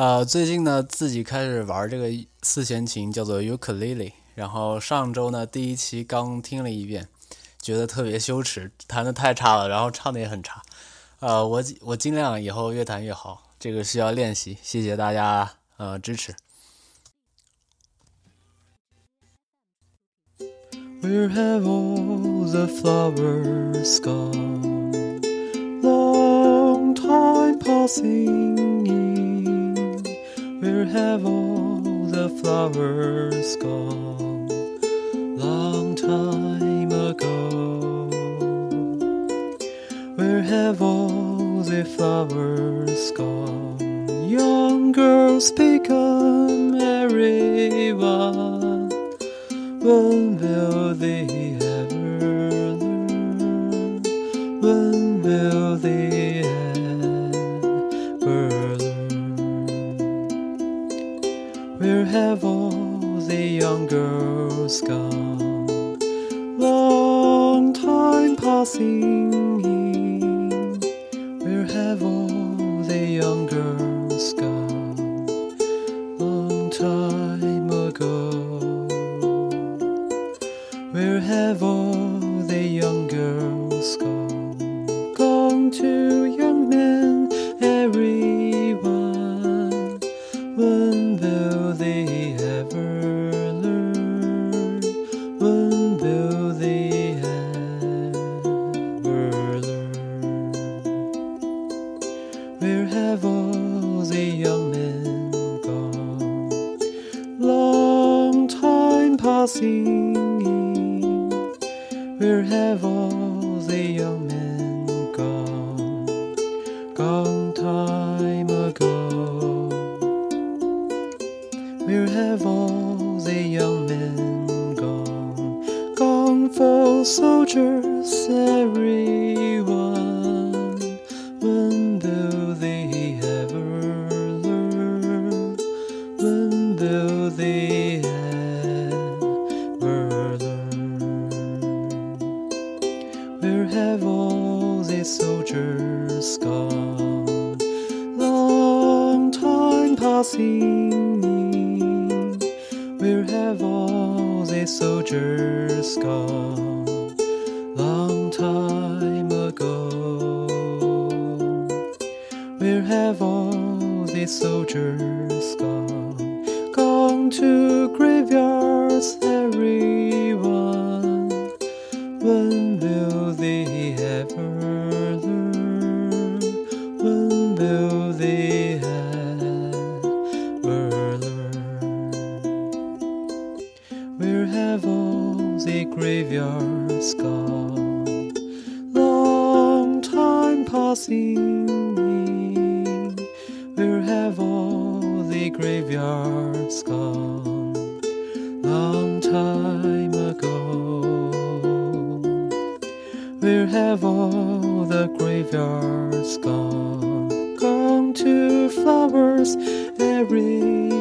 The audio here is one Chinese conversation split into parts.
呃，最近呢，自己开始玩这个四弦琴，叫做 ukulele。然后上周呢，第一期刚听了一遍，觉得特别羞耻，弹的太差了，然后唱的也很差。呃，我我尽量以后越弹越好，这个需要练习。谢谢大家呃支持。we're have all the flowers gone? Long time passing. Where have all the flowers gone? Long time ago. Where have all the flowers gone? Young girls become everyone. When will they See. Where have all the young men gone? Gone time ago. Where have all the young men gone? Gone for soldiers, everyone. soldier. Where have all the graveyards gone? Gone to flowers, everyone.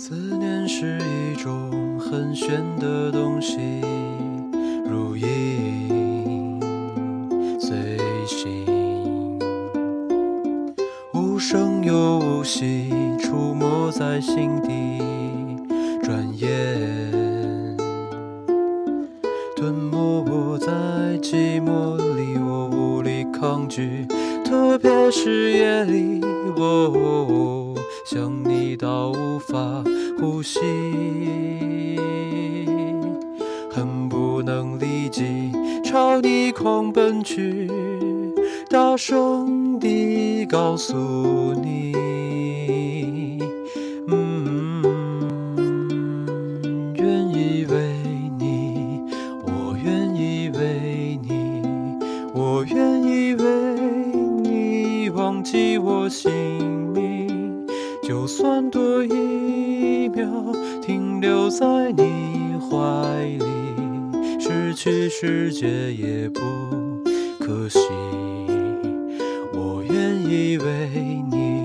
思念是一种很玄的东西，如影随形，无声又无息，出没在心底，转眼吞没我在寂寞里，我无力抗拒，特别是夜里，我你狂奔去，大声地告诉你，嗯，愿意为你，我愿意为你，我愿意为你忘记我姓名，就算多一秒停留在你怀里，失去世界也不可惜。我愿意为你，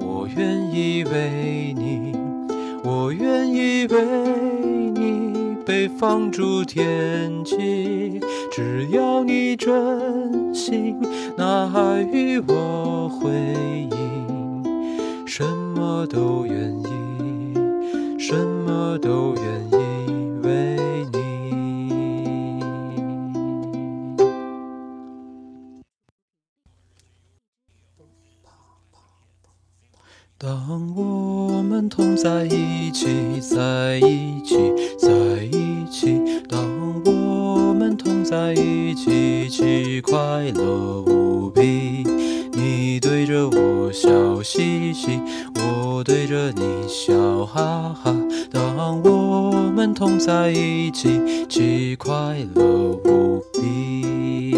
我愿意为你，我愿意为你被放逐天际。只要你真心，那爱与我回应，什么都愿意，什么都愿意当我们同在一起，在一起，在一起。当我们同在一起，一起快乐无比。你对着我笑嘻嘻，我对着你笑哈哈。当我们同在一起，一起快乐无比。